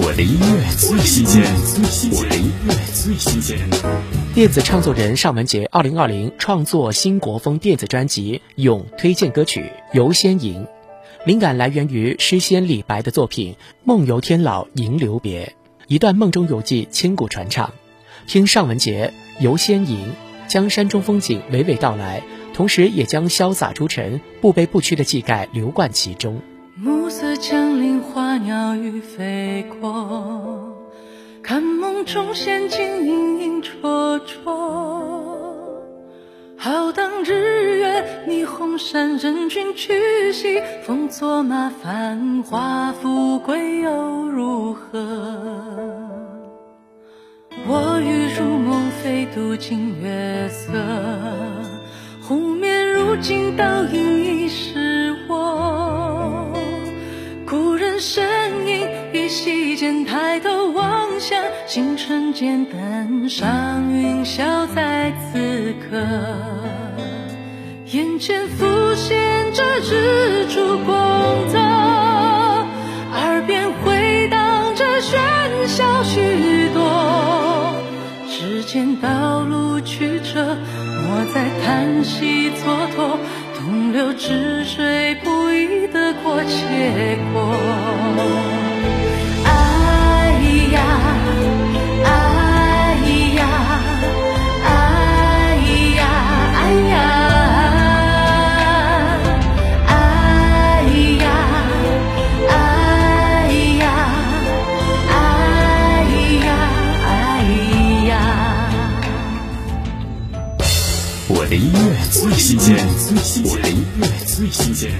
我的音乐最新鲜，我的音乐最新鲜。电子唱作人尚雯婕二零二零创作新国风电子专辑《咏》推荐歌曲《游仙吟》，灵感来源于诗仙李白的作品《梦游天姥吟留别》，一段梦中游记，千古传唱。听尚雯婕《游仙吟》，将山中风景娓娓道来，同时也将潇洒出尘、不卑不屈的气概流贯其中。暮色降临，花鸟欲飞过，看梦中仙境隐隐绰绰。浩荡日月，霓虹闪，人群去兮，风作马，繁华富贵又如何？我欲入梦，飞渡尽月色，湖面如镜，倒影身影依稀间，抬头望向星辰间，登上云霄，在此刻，眼前浮现着蜘蛛光泽，耳边回荡着喧嚣许多，只见道路曲折，莫再叹息蹉跎，东流之水不移的过且过。我的音乐最新鲜，我的音乐最新鲜。